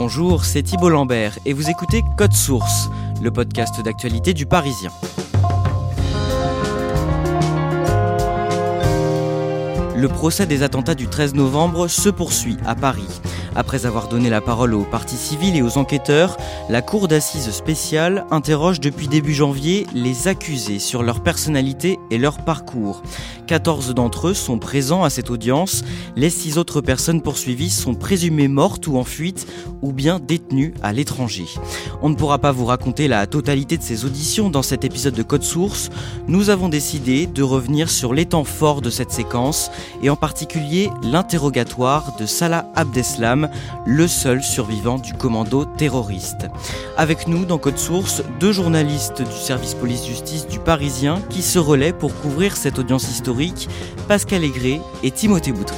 Bonjour, c'est Thibault Lambert et vous écoutez Code Source, le podcast d'actualité du Parisien. Le procès des attentats du 13 novembre se poursuit à Paris. Après avoir donné la parole aux parties civiles et aux enquêteurs, la Cour d'assises spéciale interroge depuis début janvier les accusés sur leur personnalité et leur parcours. 14 d'entre eux sont présents à cette audience. Les six autres personnes poursuivies sont présumées mortes ou en fuite ou bien détenues à l'étranger. On ne pourra pas vous raconter la totalité de ces auditions dans cet épisode de Code Source. Nous avons décidé de revenir sur les temps forts de cette séquence et en particulier l'interrogatoire de Salah Abdeslam, le seul survivant du commando terroriste. Avec nous dans Code Source, deux journalistes du service police-justice du Parisien qui se relaient pour couvrir cette audience historique, Pascal Aigret et Timothée Boutry.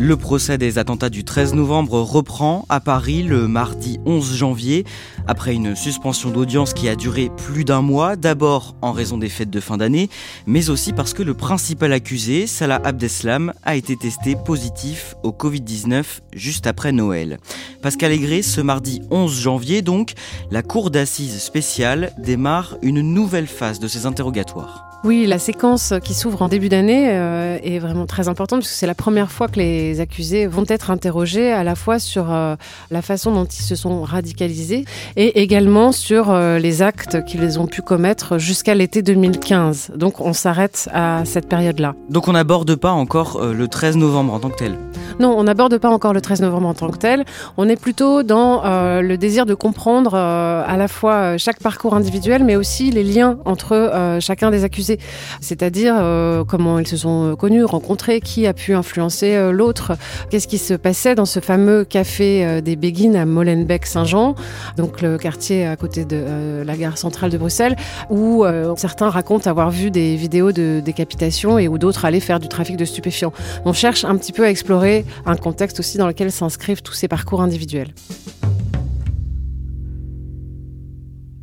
Le procès des attentats du 13 novembre reprend à Paris le mardi 11 janvier, après une suspension d'audience qui a duré plus d'un mois, d'abord en raison des fêtes de fin d'année, mais aussi parce que le principal accusé, Salah Abdeslam, a été testé positif au Covid-19 juste après Noël. Pascal Aigret, ce mardi 11 janvier donc, la cour d'assises spéciale démarre une nouvelle phase de ses interrogatoires. Oui, la séquence qui s'ouvre en début d'année euh, est vraiment très importante parce que c'est la première fois que les accusés vont être interrogés à la fois sur euh, la façon dont ils se sont radicalisés et également sur euh, les actes qu'ils ont pu commettre jusqu'à l'été 2015. Donc on s'arrête à cette période-là. Donc on n'aborde pas encore le 13 novembre en tant que tel Non, on n'aborde pas encore le 13 novembre en tant que tel. On est plutôt dans le désir de comprendre à la fois chaque parcours individuel mais aussi les liens entre chacun des accusés c'est-à-dire euh, comment ils se sont connus, rencontrés, qui a pu influencer euh, l'autre, qu'est-ce qui se passait dans ce fameux café euh, des Béguines à Molenbeek-Saint-Jean, donc quartier à côté de la gare centrale de Bruxelles, où certains racontent avoir vu des vidéos de décapitation et où d'autres allaient faire du trafic de stupéfiants. On cherche un petit peu à explorer un contexte aussi dans lequel s'inscrivent tous ces parcours individuels.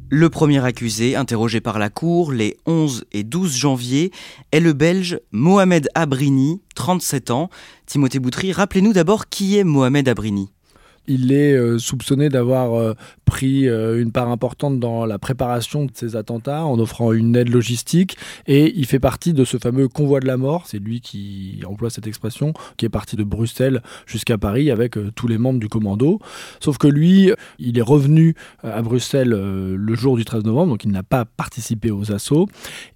Le premier accusé, interrogé par la Cour les 11 et 12 janvier, est le Belge Mohamed Abrini, 37 ans. Timothée Boutry, rappelez-nous d'abord qui est Mohamed Abrini. Il est euh, soupçonné d'avoir euh, pris euh, une part importante dans la préparation de ces attentats en offrant une aide logistique et il fait partie de ce fameux convoi de la mort, c'est lui qui emploie cette expression, qui est parti de Bruxelles jusqu'à Paris avec tous les membres du commando. Sauf que lui, il est revenu à Bruxelles le jour du 13 novembre, donc il n'a pas participé aux assauts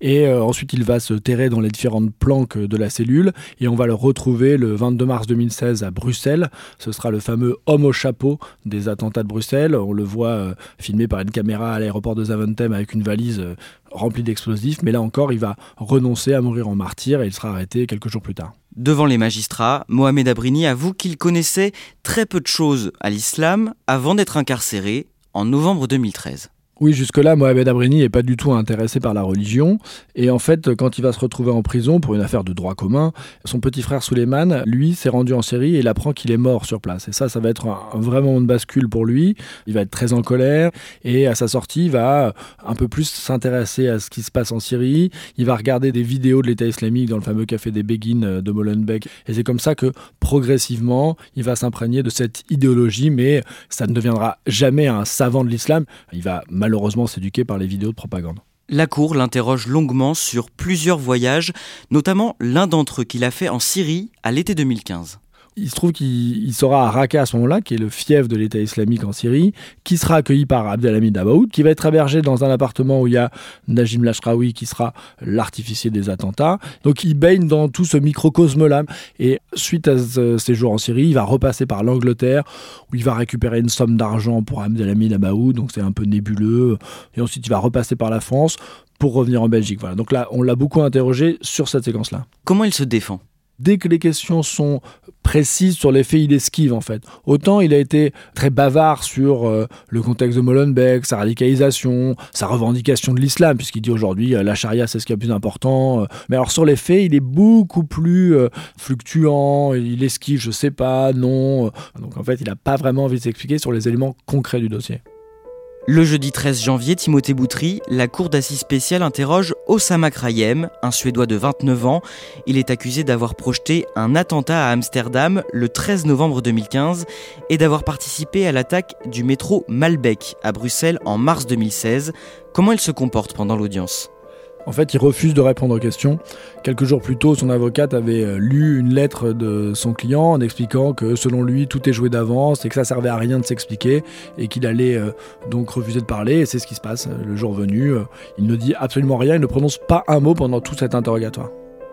et ensuite il va se terrer dans les différentes planques de la cellule et on va le retrouver le 22 mars 2016 à Bruxelles. Ce sera le fameux homme au chapeau des attentats de Bruxelles. On le voit euh, filmé par une caméra à l'aéroport de Zaventem avec une valise euh, remplie d'explosifs. Mais là encore, il va renoncer à mourir en martyr et il sera arrêté quelques jours plus tard. Devant les magistrats, Mohamed Abrini avoue qu'il connaissait très peu de choses à l'islam avant d'être incarcéré en novembre 2013. Oui, jusque-là, Mohamed Abrini n'est pas du tout intéressé par la religion. Et en fait, quand il va se retrouver en prison pour une affaire de droit commun, son petit frère Suleiman, lui, s'est rendu en Syrie et il apprend qu'il est mort sur place. Et ça, ça va être un, vrai moment de bascule pour lui. Il va être très en colère et à sa sortie, il va un peu plus s'intéresser à ce qui se passe en Syrie. Il va regarder des vidéos de l'État islamique dans le fameux café des Béguines de Molenbeek. Et c'est comme ça que progressivement, il va s'imprégner de cette idéologie, mais ça ne deviendra jamais un savant de l'islam. Il va malheureusement s'éduquer par les vidéos de propagande. La Cour l'interroge longuement sur plusieurs voyages, notamment l'un d'entre eux qu'il a fait en Syrie à l'été 2015 il se trouve qu'il sera à Raqqa à ce moment-là, qui est le fief de l'État islamique en Syrie, qui sera accueilli par Abdelhamid Abaoud, qui va être hébergé dans un appartement où il y a Najim Lashraoui, qui sera l'artificier des attentats. Donc il baigne dans tout ce microcosme-là. Et suite à ce séjour en Syrie, il va repasser par l'Angleterre, où il va récupérer une somme d'argent pour Abdelhamid Abaoud, donc c'est un peu nébuleux. Et ensuite, il va repasser par la France pour revenir en Belgique. Voilà. Donc là, on l'a beaucoup interrogé sur cette séquence-là. Comment il se défend? Dès que les questions sont précises sur les faits, il esquive en fait. Autant il a été très bavard sur euh, le contexte de Molenbeek, sa radicalisation, sa revendication de l'islam, puisqu'il dit aujourd'hui euh, la charia c'est ce qui est le plus important. Euh. mais alors sur les faits, il est beaucoup plus fluctuant, il esquive, je sais pas, non. Donc en fait, il n'a pas vraiment envie de s'expliquer sur les éléments concrets du dossier. Le jeudi 13 janvier, Timothée Boutry, la cour d'assises spéciale interroge Osama Krayem, un Suédois de 29 ans. Il est accusé d'avoir projeté un attentat à Amsterdam le 13 novembre 2015 et d'avoir participé à l'attaque du métro Malbec à Bruxelles en mars 2016. Comment il se comporte pendant l'audience? En fait, il refuse de répondre aux questions. Quelques jours plus tôt, son avocate avait euh, lu une lettre de son client en expliquant que selon lui, tout est joué d'avance et que ça servait à rien de s'expliquer et qu'il allait euh, donc refuser de parler. Et c'est ce qui se passe le jour venu. Euh, il ne dit absolument rien, il ne prononce pas un mot pendant tout cet interrogatoire.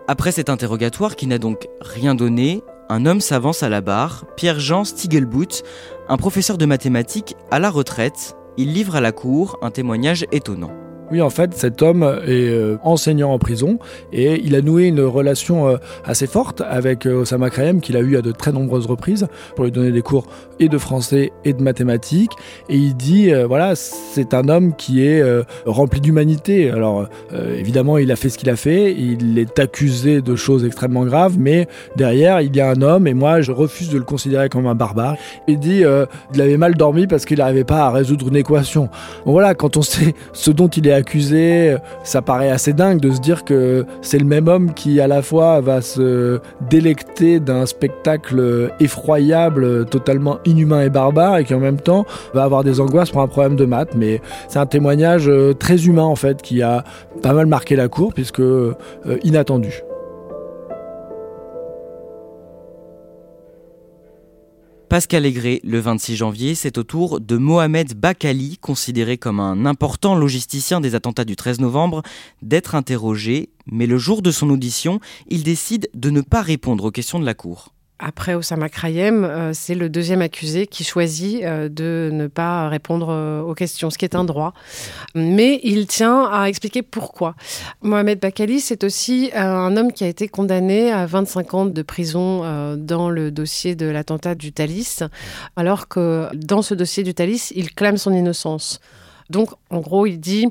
Après cet interrogatoire qui n'a donc rien donné, un homme s'avance à la barre, Pierre-Jean Stiegelbout, un professeur de mathématiques à la retraite. Il livre à la cour un témoignage étonnant. Oui, en fait, cet homme est euh, enseignant en prison et il a noué une relation euh, assez forte avec euh, Osama Krayem qu'il a eu à de très nombreuses reprises pour lui donner des cours et de français et de mathématiques. Et il dit, voilà, c'est un homme qui est rempli d'humanité. Alors, évidemment, il a fait ce qu'il a fait, il est accusé de choses extrêmement graves, mais derrière, il y a un homme et moi, je refuse de le considérer comme un barbare. Il dit, il avait mal dormi parce qu'il n'arrivait pas à résoudre une équation. Voilà, quand on sait ce dont il est accusé, ça paraît assez dingue de se dire que c'est le même homme qui à la fois va se délecter d'un spectacle effroyable, totalement inhumain et barbare, et qui en même temps va avoir des angoisses pour un problème de maths. Mais c'est un témoignage euh, très humain en fait qui a pas mal marqué la cour puisque euh, inattendu. Pascal Aigret, le 26 janvier, c'est au tour de Mohamed Bakali, considéré comme un important logisticien des attentats du 13 novembre, d'être interrogé, mais le jour de son audition, il décide de ne pas répondre aux questions de la Cour. Après Osama Krayem, euh, c'est le deuxième accusé qui choisit euh, de ne pas répondre euh, aux questions, ce qui est un droit. Mais il tient à expliquer pourquoi. Mohamed Bakali, c'est aussi un homme qui a été condamné à 25 ans de prison dans le dossier de l'attentat du Thalys, alors que dans ce dossier du Thalys, il clame son innocence. Donc, en gros, il dit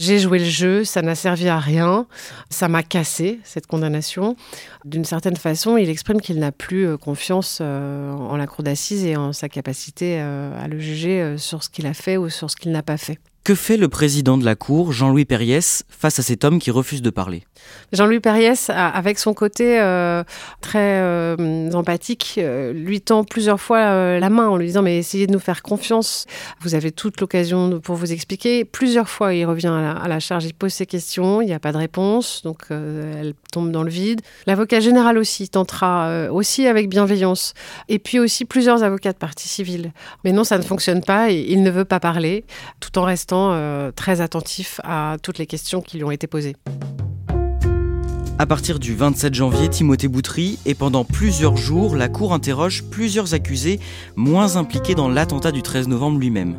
J'ai joué le jeu, ça n'a servi à rien, ça m'a cassé, cette condamnation. D'une certaine façon, il exprime qu'il n'a plus euh, confiance euh, en la cour d'assises et en sa capacité euh, à le juger sur ce qu'il a fait ou sur ce qu'il n'a pas fait. Que fait le président de la Cour, Jean-Louis Perriès, face à cet homme qui refuse de parler? Jean-Louis Perriès, avec son côté euh, très euh, empathique, euh, lui tend plusieurs fois la main en lui disant Mais essayez de nous faire confiance, vous avez toute l'occasion pour vous expliquer. Plusieurs fois, il revient à la, charge, il pose ses questions, il n'y a pas de réponse, donc elle tombe dans le vide. L'avocat général aussi tentera, aussi avec bienveillance. Et puis aussi plusieurs avocats de partie civile. Mais non, ça ne fonctionne pas, et il ne veut pas parler, tout en restant très attentif à toutes les questions qui lui ont été posées. À partir du 27 janvier, Timothée Boutry et pendant plusieurs jours, la Cour interroge plusieurs accusés moins impliqués dans l'attentat du 13 novembre lui-même.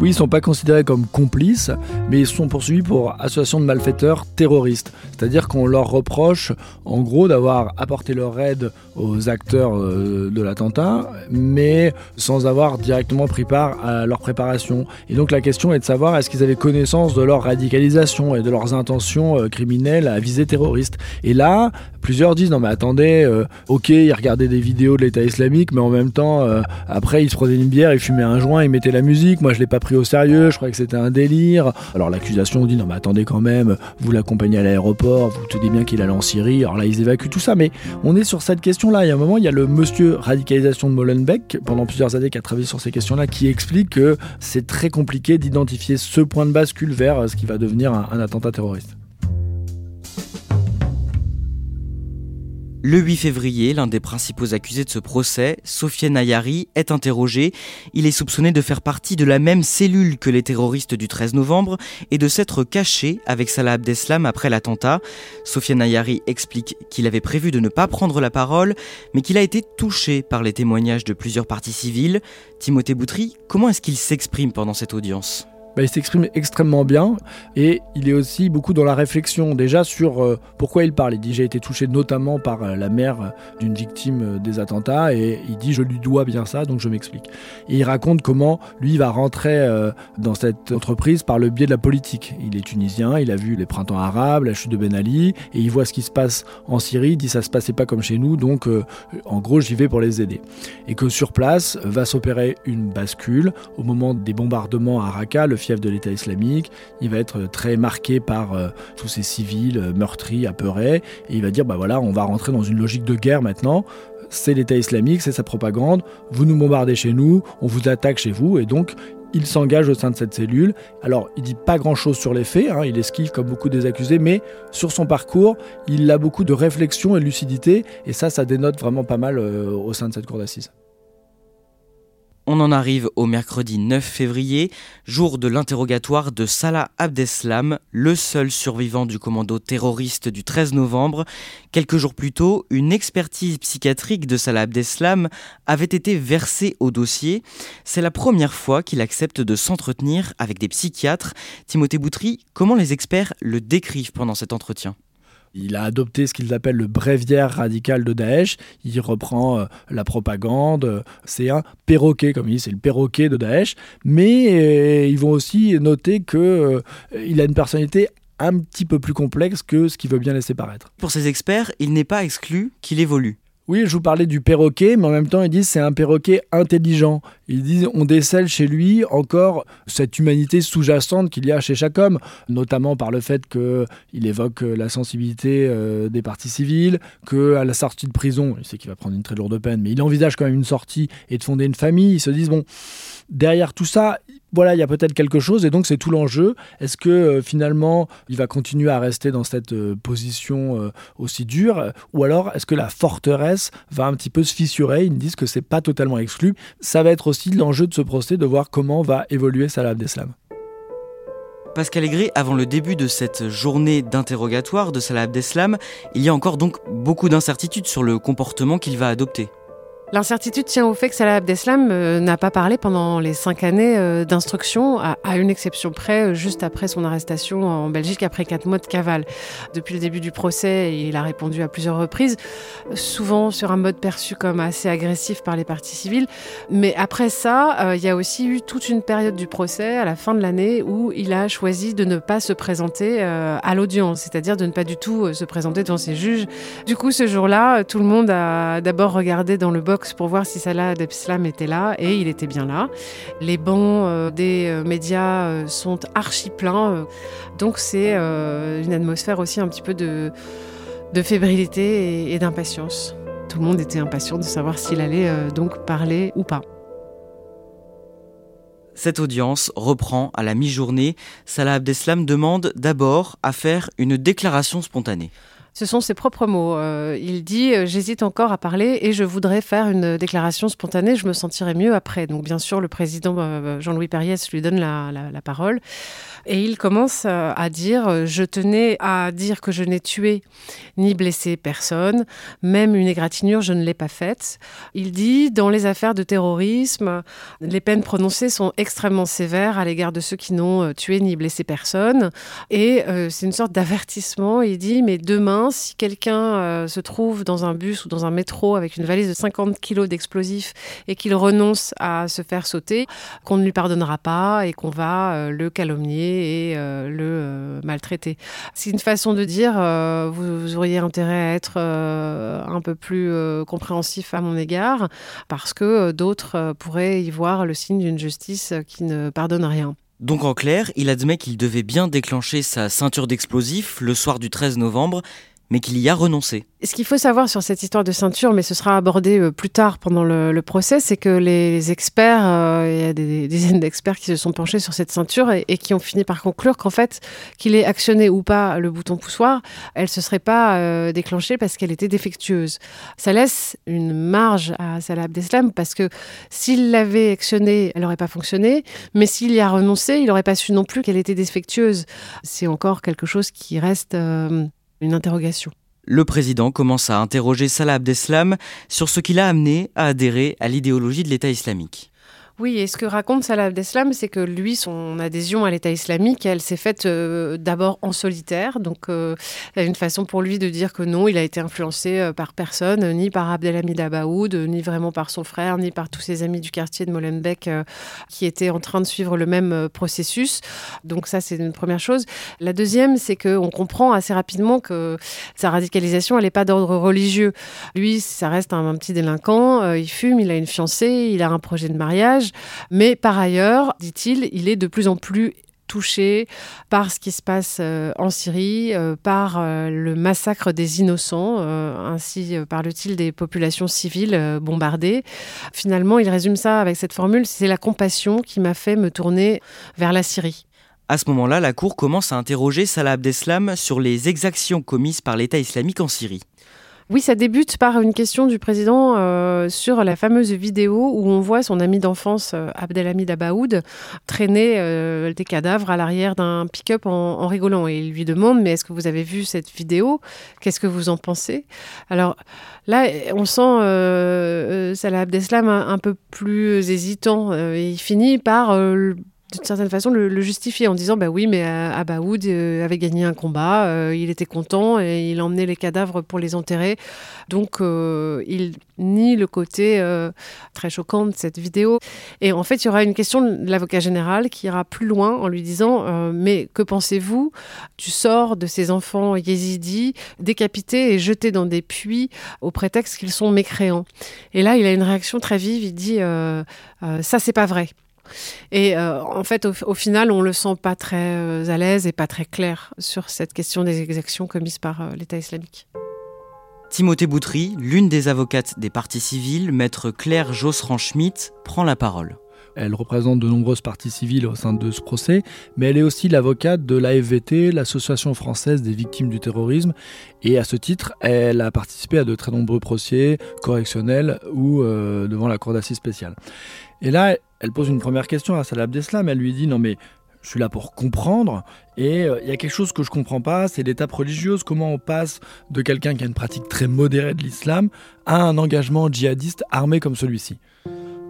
Oui, ils sont pas considérés comme complices, mais ils sont poursuivis pour association de malfaiteurs terroristes. C'est-à-dire qu'on leur reproche, en gros, d'avoir apporté leur aide aux acteurs euh, de l'attentat, mais sans avoir directement pris part à leur préparation. Et donc la question est de savoir est-ce qu'ils avaient connaissance de leur radicalisation et de leurs intentions euh, criminelles à visée terroriste. Et là, plusieurs disent non mais attendez, euh, ok, ils regardaient des vidéos de l'État islamique, mais en même temps, après ils se prenaient une bière, ils fumaient un joint, ils mettaient la musique. Moi je l'ai pas pris au sérieux, je croyais que c'était un délire. Alors l'accusation dit non mais attendez quand même, vous l'accompagnez à l'aéroport, vous tenez bien qu'il allait en Syrie. Alors là ils évacuent tout ça, mais on est sur cette question-là. Il y a un moment, il y a le monsieur radicalisation de Molenbeek pendant plusieurs années qui a travaillé sur ces questions-là, qui explique que c'est très compliqué d'identifier ce point de bascule vers ce qui va devenir un attentat terroriste. Le 8 février, l'un des principaux accusés de ce procès, Sofiane Ayari, est interrogé. Il est soupçonné de faire partie de la même cellule que les terroristes du 13 novembre et de s'être caché avec Salah Abdeslam après l'attentat. Sofiane Ayari explique qu'il avait prévu de ne pas prendre la parole, mais qu'il a été touché par les témoignages de plusieurs parties civiles. Timothée Boutry, comment est-ce qu'il s'exprime pendant cette audience? Bah, il s'exprime extrêmement bien et il est aussi beaucoup dans la réflexion déjà sur euh, pourquoi il parle. Il dit j'ai été touché notamment par euh, la mère d'une victime euh, des attentats et il dit je lui dois bien ça donc je m'explique. Et il raconte comment lui va rentrer dans cette entreprise par le biais de la politique. Il est tunisien, il a vu les printemps arabes, la chute de Ben Ali et il voit ce qui se passe en Syrie. Il dit ça se passait pas comme chez nous donc en gros j'y vais pour les aider. Et que sur place va s'opérer une bascule au moment des bombardements à Raqqa. Fief de l'État islamique. Il va être très marqué par euh, tous ces civils euh, meurtris, apeurés. Et il va dire, bah voilà, on va rentrer dans une logique de guerre maintenant. C'est l'État islamique, c'est sa propagande. Vous nous bombardez chez nous, on vous attaque chez vous. Et donc, il s'engage au sein de cette cellule. Alors, il dit pas grand-chose sur les faits, hein, il esquive comme beaucoup des accusés, mais sur son parcours, il a beaucoup de réflexion et lucidité, et ça, ça dénote vraiment pas mal euh, au sein de cette cour d'assises. On en arrive au mercredi 9 février, jour de l'interrogatoire de Salah Abdeslam, le seul survivant du commando terroriste du 13 novembre. Quelques jours plus tôt, une expertise psychiatrique de Salah Abdeslam avait été versée au dossier. C'est la première fois qu'il accepte de s'entretenir avec des psychiatres. Timothée Boutry, comment les experts le décrivent pendant cet entretien? Il a adopté ce qu'ils appellent le bréviaire radical de Daesh. Il reprend euh, la propagande. C'est un perroquet, comme il dit, c'est le perroquet de Daesh. Mais euh, ils vont aussi noter qu'il euh, il a une personnalité un petit peu plus complexe que ce qu'il veut bien laisser paraître. Pour ces experts, il n'est pas exclu qu'il évolue. Oui, je vous parlais du perroquet, mais en même temps, ils disent c'est un perroquet intelligent. Ils disent on décèle chez lui encore cette humanité sous-jacente qu'il y a chez chaque homme, notamment par le fait qu'il évoque la sensibilité euh, des parties civiles, qu'à la sortie de prison, il sait qu'il va prendre une très lourde peine, mais il envisage quand même une sortie et de fonder une famille. Ils se disent bon, derrière tout ça, voilà, il y a peut-être quelque chose et donc c'est tout l'enjeu. Est-ce que euh, finalement il va continuer à rester dans cette euh, position euh, aussi dure ou alors est-ce que la forteresse va un petit peu se fissurer? Ils me disent que c'est pas totalement exclu. Ça va être aussi l'enjeu de ce procès de voir comment va évoluer Salah Abdeslam. Pascal Aigret, avant le début de cette journée d'interrogatoire de Salah Abdeslam, il y a encore donc beaucoup d'incertitudes sur le comportement qu'il va adopter. L'incertitude tient au fait que Salah Abdeslam euh, n'a pas parlé pendant les cinq années euh, d'instruction, à, une exception près, euh, juste après son arrestation en Belgique, après quatre mois de cavale. Depuis le début du procès, il a répondu à plusieurs reprises, souvent sur un mode perçu comme assez agressif par les parties civiles. Mais après ça, il y a aussi eu toute une période du procès, à la fin de l'année, où il a choisi de ne pas se présenter à l'audience, c'est-à-dire de ne pas du tout se présenter devant ses juges. Du coup, ce jour-là, tout le monde a d'abord regardé dans le box pour voir si Salah Abdeslam était là et il était bien là. Les bancs euh, des euh, médias euh, sont archi pleins, donc c'est une atmosphère aussi un petit peu de, de fébrilité et, d'impatience. Tout le monde était impatient de savoir s'il allait donc parler ou pas. Cette audience reprend à la mi-journée. Salah Abdeslam demande d'abord à faire une déclaration spontanée. Ce sont ses propres mots. Euh, il dit euh, J'hésite encore à parler et je voudrais faire une déclaration spontanée, je me sentirais mieux après. Donc, bien sûr, le président euh, Jean-Louis Perriès lui donne la, la, parole. Et il commence à dire Je tenais à dire que je n'ai tué ni blessé personne, même une égratignure, je ne l'ai pas faite. Il dit Dans les affaires de terrorisme, les peines prononcées sont extrêmement sévères à l'égard de ceux qui n'ont tué ni blessé personne. Et c'est une sorte d'avertissement. Il dit Mais demain, si quelqu'un euh, se trouve dans un bus ou dans un métro avec une valise de 50 kilos d'explosifs et qu'il renonce à se faire sauter, qu'on ne lui pardonnera pas et qu'on va euh, le calomnier et euh, le maltraiter. C'est une façon de dire vous, auriez intérêt à être un peu plus compréhensif à mon égard parce que d'autres pourraient y voir le signe d'une justice qui ne pardonne rien. Donc en clair, il admet qu'il devait bien déclencher sa ceinture d'explosifs le soir du 13 novembre, mais qu'il y a renoncé. Ce qu'il faut savoir sur cette histoire de ceinture, mais ce sera abordé euh, plus tard pendant le, procès, c'est que les experts, euh, il y a des, dizaines d'experts qui se sont penchés sur cette ceinture et, qui ont fini par conclure qu'en fait, qu'il ait actionné ou pas le bouton poussoir, elle se serait pas euh, déclenchée parce qu'elle était défectueuse. Ça laisse une marge à Salah Abdeslam parce que s'il l'avait actionnée, elle n'aurait pas fonctionné, mais s'il y a renoncé, il n'aurait pas su non plus qu'elle était défectueuse. C'est encore quelque chose qui reste Le président commence à interroger Salah Abdeslam sur ce qui l'a amené à adhérer à l'idéologie de l'État islamique. Oui, et ce que raconte Salah Abdeslam, c'est que lui, son adhésion à l'État islamique, elle s'est faite euh, d'abord en solitaire. Donc, euh, une façon pour lui de dire que non, il a été influencé euh, par personne, ni par Abdelhamid Abaoud, ni vraiment par son frère, ni par tous ses amis du quartier de Molenbeek qui étaient en train de suivre le même processus. Donc, ça, c'est une première chose. La deuxième, c'est qu'on comprend assez rapidement que sa radicalisation, elle n'est pas d'ordre religieux. Lui, ça reste un petit délinquant, il fume, il a une fiancée, il a un projet de mariage. Mais par ailleurs, dit-il, il est de plus en plus touché par ce qui se passe euh, en Syrie, euh, par euh, le massacre des innocents, ainsi parle-t-il des populations civiles bombardées. Finalement, il résume ça avec cette formule, c'est la compassion qui m'a fait me tourner vers la Syrie. À ce moment-là, la Cour commence à interroger Salah Abdeslam sur les exactions commises par l'État islamique en Syrie. Oui, ça débute par une question du président euh, sur la fameuse vidéo où on voit son ami d'enfance, euh, Abdelhamid Abaoud, traîner euh, des cadavres à l'arrière d'un pick-up en, rigolant. Et il lui demande Mais est-ce que vous avez vu cette vidéo? Qu'est-ce que vous en pensez? Alors là, on sent Salah Abdeslam un, un, peu plus hésitant. il finit par d'une certaine façon le, justifier en disant bah oui mais euh, Abaoud euh, avait gagné un combat, euh, il était content et il emmenait les cadavres pour les enterrer. Donc il nie le côté très choquant de cette vidéo. Et en fait il y aura une question de l'avocat général qui ira plus loin en lui disant mais que pensez-vous du sort de ces enfants yézidis décapités et jetés dans des puits au prétexte qu'ils sont mécréants? Et là il a une réaction très vive, il dit ça c'est pas vrai. Et euh, en fait, au, final, on le sent pas très euh, à l'aise et pas très clair sur cette question des exactions commises par euh, l'État islamique. Timothée Boutry, l'une des avocates des partis civils, maître Claire Josserand-Schmidt, prend la parole. Elle représente de nombreuses parties civiles au sein de ce procès, mais elle est aussi l'avocate de l'AFVT, l'Association française des victimes du terrorisme, et à ce titre, elle a participé à de très nombreux procès correctionnels ou devant la Cour d'assises spéciale. Et là, elle pose une première question à Salah Abdeslam. Elle lui dit Non, mais je suis là pour comprendre. Et euh, il y a quelque chose que je comprends pas, c'est l'étape religieuse. Comment on passe de quelqu'un qui a une pratique très modérée de l'islam à un engagement djihadiste armé comme celui-ci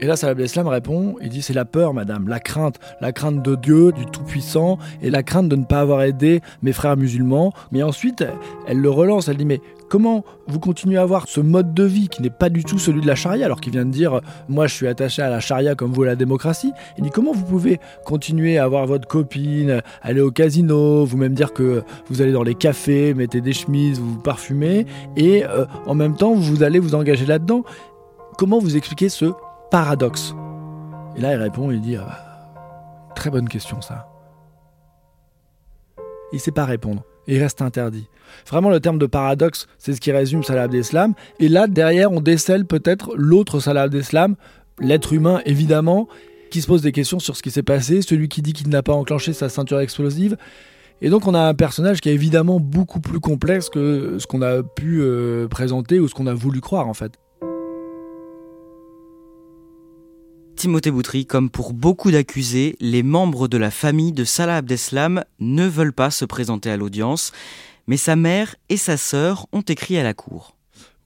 et là, Salah Abdeslam répond, il dit c'est la peur, madame, la crainte, la crainte de Dieu, du Tout-Puissant, et la crainte de ne pas avoir aidé mes frères musulmans. Mais ensuite, elle le relance, elle dit mais comment vous continuez à avoir ce mode de vie qui n'est pas du tout celui de la charia, alors qu'il vient de dire moi je suis attaché à la charia comme vous à la démocratie. Il dit comment vous pouvez continuer à avoir votre copine, aller au casino, vous-même dire que vous allez dans les cafés, mettez des chemises, vous vous parfumez, et euh, en même temps vous allez vous engager là-dedans. Comment vous expliquez ce paradoxe Et là, il répond, il dit, bah, très bonne question ça. Il ne sait pas répondre. il reste interdit. Vraiment, le terme de paradoxe, c'est ce qui résume Salah Abdeslam. Et là, derrière, on décèle peut-être l'autre Salah Abdeslam, l'être humain évidemment, qui se pose des questions sur ce qui s'est passé, celui qui dit qu'il n'a pas enclenché sa ceinture explosive. Et donc on a un personnage qui est évidemment beaucoup plus complexe que ce qu'on a pu euh, présenter ou ce qu'on a voulu croire en fait. Timothée Boutry, comme pour beaucoup d'accusés, les membres de la famille de Salah Abdeslam ne veulent pas se présenter à l'audience, mais sa mère et sa sœur ont écrit à la cour.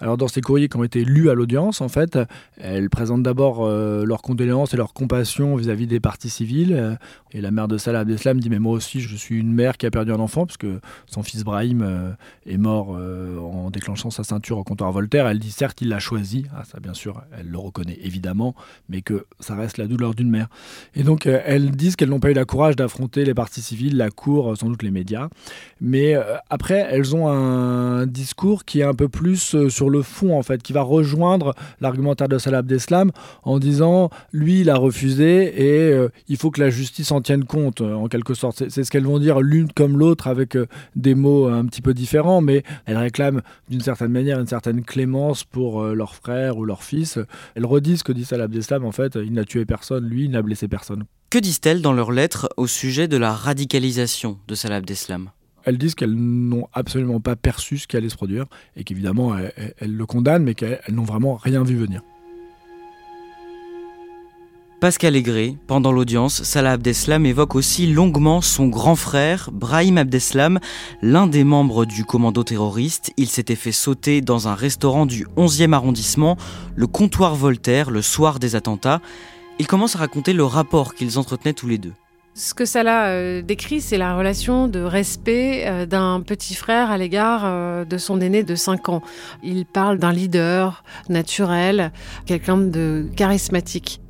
Alors dans ces courriers qui ont été lus à l'audience, en fait, elles présentent d'abord euh, leurs condoléances et leur compassion vis-à-vis des parties civiles. Et la mère de Salah Abdeslam dit mais moi aussi je suis une mère qui a perdu un enfant parce que son fils Brahim euh, est mort euh, en déclenchant sa ceinture au comptoir Voltaire. Elle dit certes il l'a choisi, ah, ça bien sûr elle le reconnaît évidemment, mais que ça reste la douleur d'une mère. Et donc elles disent qu'elles n'ont pas eu le courage d'affronter les parties civiles, la cour, sans doute les médias. Mais après elles ont un discours qui est un peu plus sur le fond, en fait, qui va rejoindre l'argumentaire de Salah Abdeslam en disant lui, il a refusé et euh, il faut que la justice en tienne compte, euh, en quelque sorte. C'est ce qu'elles vont dire l'une comme l'autre avec euh, des mots un petit peu différents, mais elles réclament d'une certaine manière une certaine clémence pour leur frère ou leur fils. Elles redisent ce que dit Salah Abdeslam, en fait, il n'a tué personne, lui, il n'a blessé personne. Que disent-elles dans leurs lettres au sujet de la radicalisation de Salah Abdeslam? Elles disent qu'elles n'ont absolument pas perçu ce qui allait se produire et qu'évidemment elles, le condamnent, mais qu'elles n'ont vraiment rien vu venir. Pascal Aigret, pendant l'audience, Salah Abdeslam évoque aussi longuement son grand frère, Brahim Abdeslam, l'un des membres du commando terroriste. Il s'était fait sauter dans un restaurant du 11e arrondissement, le comptoir Voltaire, le soir des attentats. Il commence à raconter le rapport qu'ils entretenaient tous les deux. Ce que Salah euh, décrit, c'est la relation de respect euh, d'un petit frère à l'égard euh, de son aîné de 5 ans. Il parle d'un leader naturel, quelqu'un de charismatique.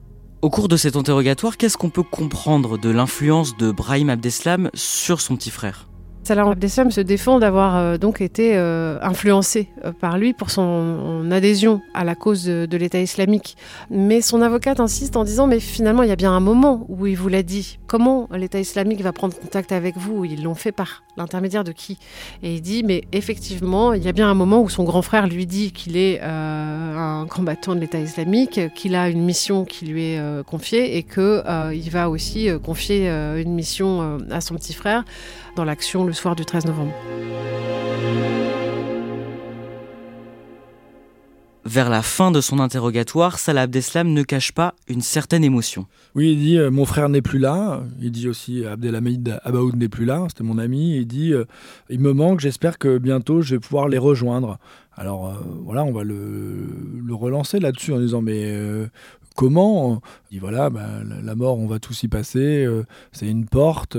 Au cours de cet interrogatoire, qu'est-ce qu'on peut comprendre de l'influence de Brahim Abdeslam sur son petit frère? Salah Abdeslam se défend d'avoir donc été influencé par lui pour son adhésion à la cause de, l'État islamique. Mais son avocate insiste en disant mais finalement il y a bien un moment où il vous l'a dit. Comment l'État islamique va prendre contact avec vous Ils l'ont fait par l'intermédiaire de qui? Et il dit mais effectivement il y a bien un moment où son grand frère lui dit qu'il est un combattant de l'État islamique, qu'il a une mission qui lui est confiée et que il va aussi confier une mission à son petit frère dans l'action le soir du 13 novembre. Vers la fin de son interrogatoire, Salah Abdeslam ne cache pas une certaine émotion. Oui, il dit euh, Mon frère n'est plus là. Il dit aussi Abdelhamid Abaoud n'est plus là. C'était mon ami. Il dit euh, Il me manque, j'espère que bientôt je vais pouvoir les rejoindre. Alors euh, voilà, on va le, relancer là-dessus en disant Mais comment Il dit Voilà, bah, la mort, on va tous y passer. C'est une porte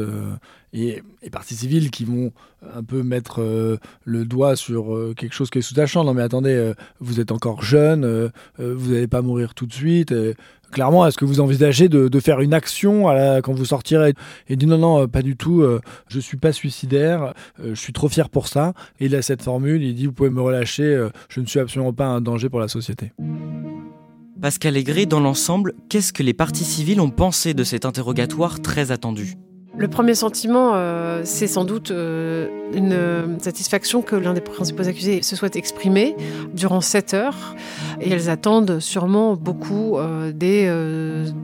et les partis civils qui vont un peu mettre euh, le doigt sur euh, quelque chose qui est sous-tachant. Non mais attendez, euh, vous êtes encore jeune, vous n'allez pas mourir tout de suite. clairement, est-ce que vous envisagez de, faire une action quand vous sortirez? Et dit non, non, pas du tout, je ne suis pas suicidaire, je suis trop fier pour ça. Et il a cette formule, il dit, vous pouvez me relâcher, je ne suis absolument pas un danger pour la société. Pascal Aigret, dans l'ensemble, qu'est-ce que les partis civils ont pensé de cet interrogatoire très attendu? Le premier sentiment, euh, c'est sans doute euh, une satisfaction que l'un des principaux accusés se soit exprimé durant sept heures. Et elles attendent sûrement beaucoup euh, des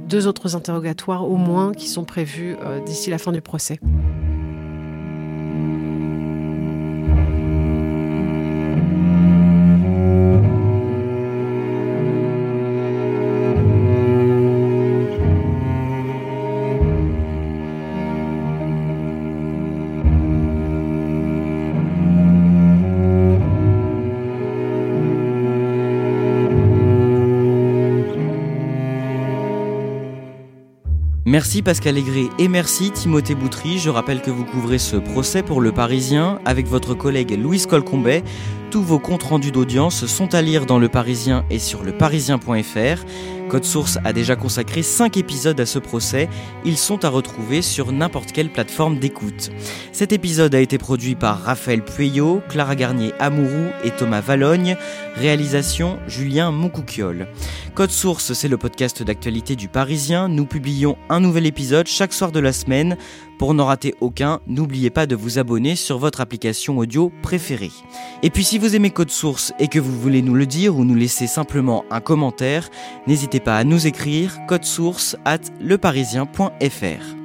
deux autres interrogatoires au moins qui sont prévus d'ici la fin du procès. Merci Pascal Aigret et merci Timothée Boutry. Je rappelle que vous couvrez ce procès pour Le Parisien avec votre collègue Louise Colcombet. Tous vos comptes rendus d'audience sont à lire dans Le Parisien et sur leparisien.fr. Code Source a déjà consacré 5 épisodes à ce procès. Ils sont à retrouver sur n'importe quelle plateforme d'écoute. Cet épisode a été produit par Raphaël Pueyo, Clara Garnier Amourou et Thomas Valogne. Réalisation Julien Moncouquiole. Code Source, c'est le podcast d'actualité du Parisien. Nous publions un nouvel épisode chaque soir de la semaine. Pour n'en rater aucun, n'oubliez pas de vous abonner sur votre application audio préférée. Et puis si vous aimez Code Source et que vous voulez nous le dire ou nous laisser simplement un commentaire, n'hésitez pas à nous écrire code source at leparisien.fr.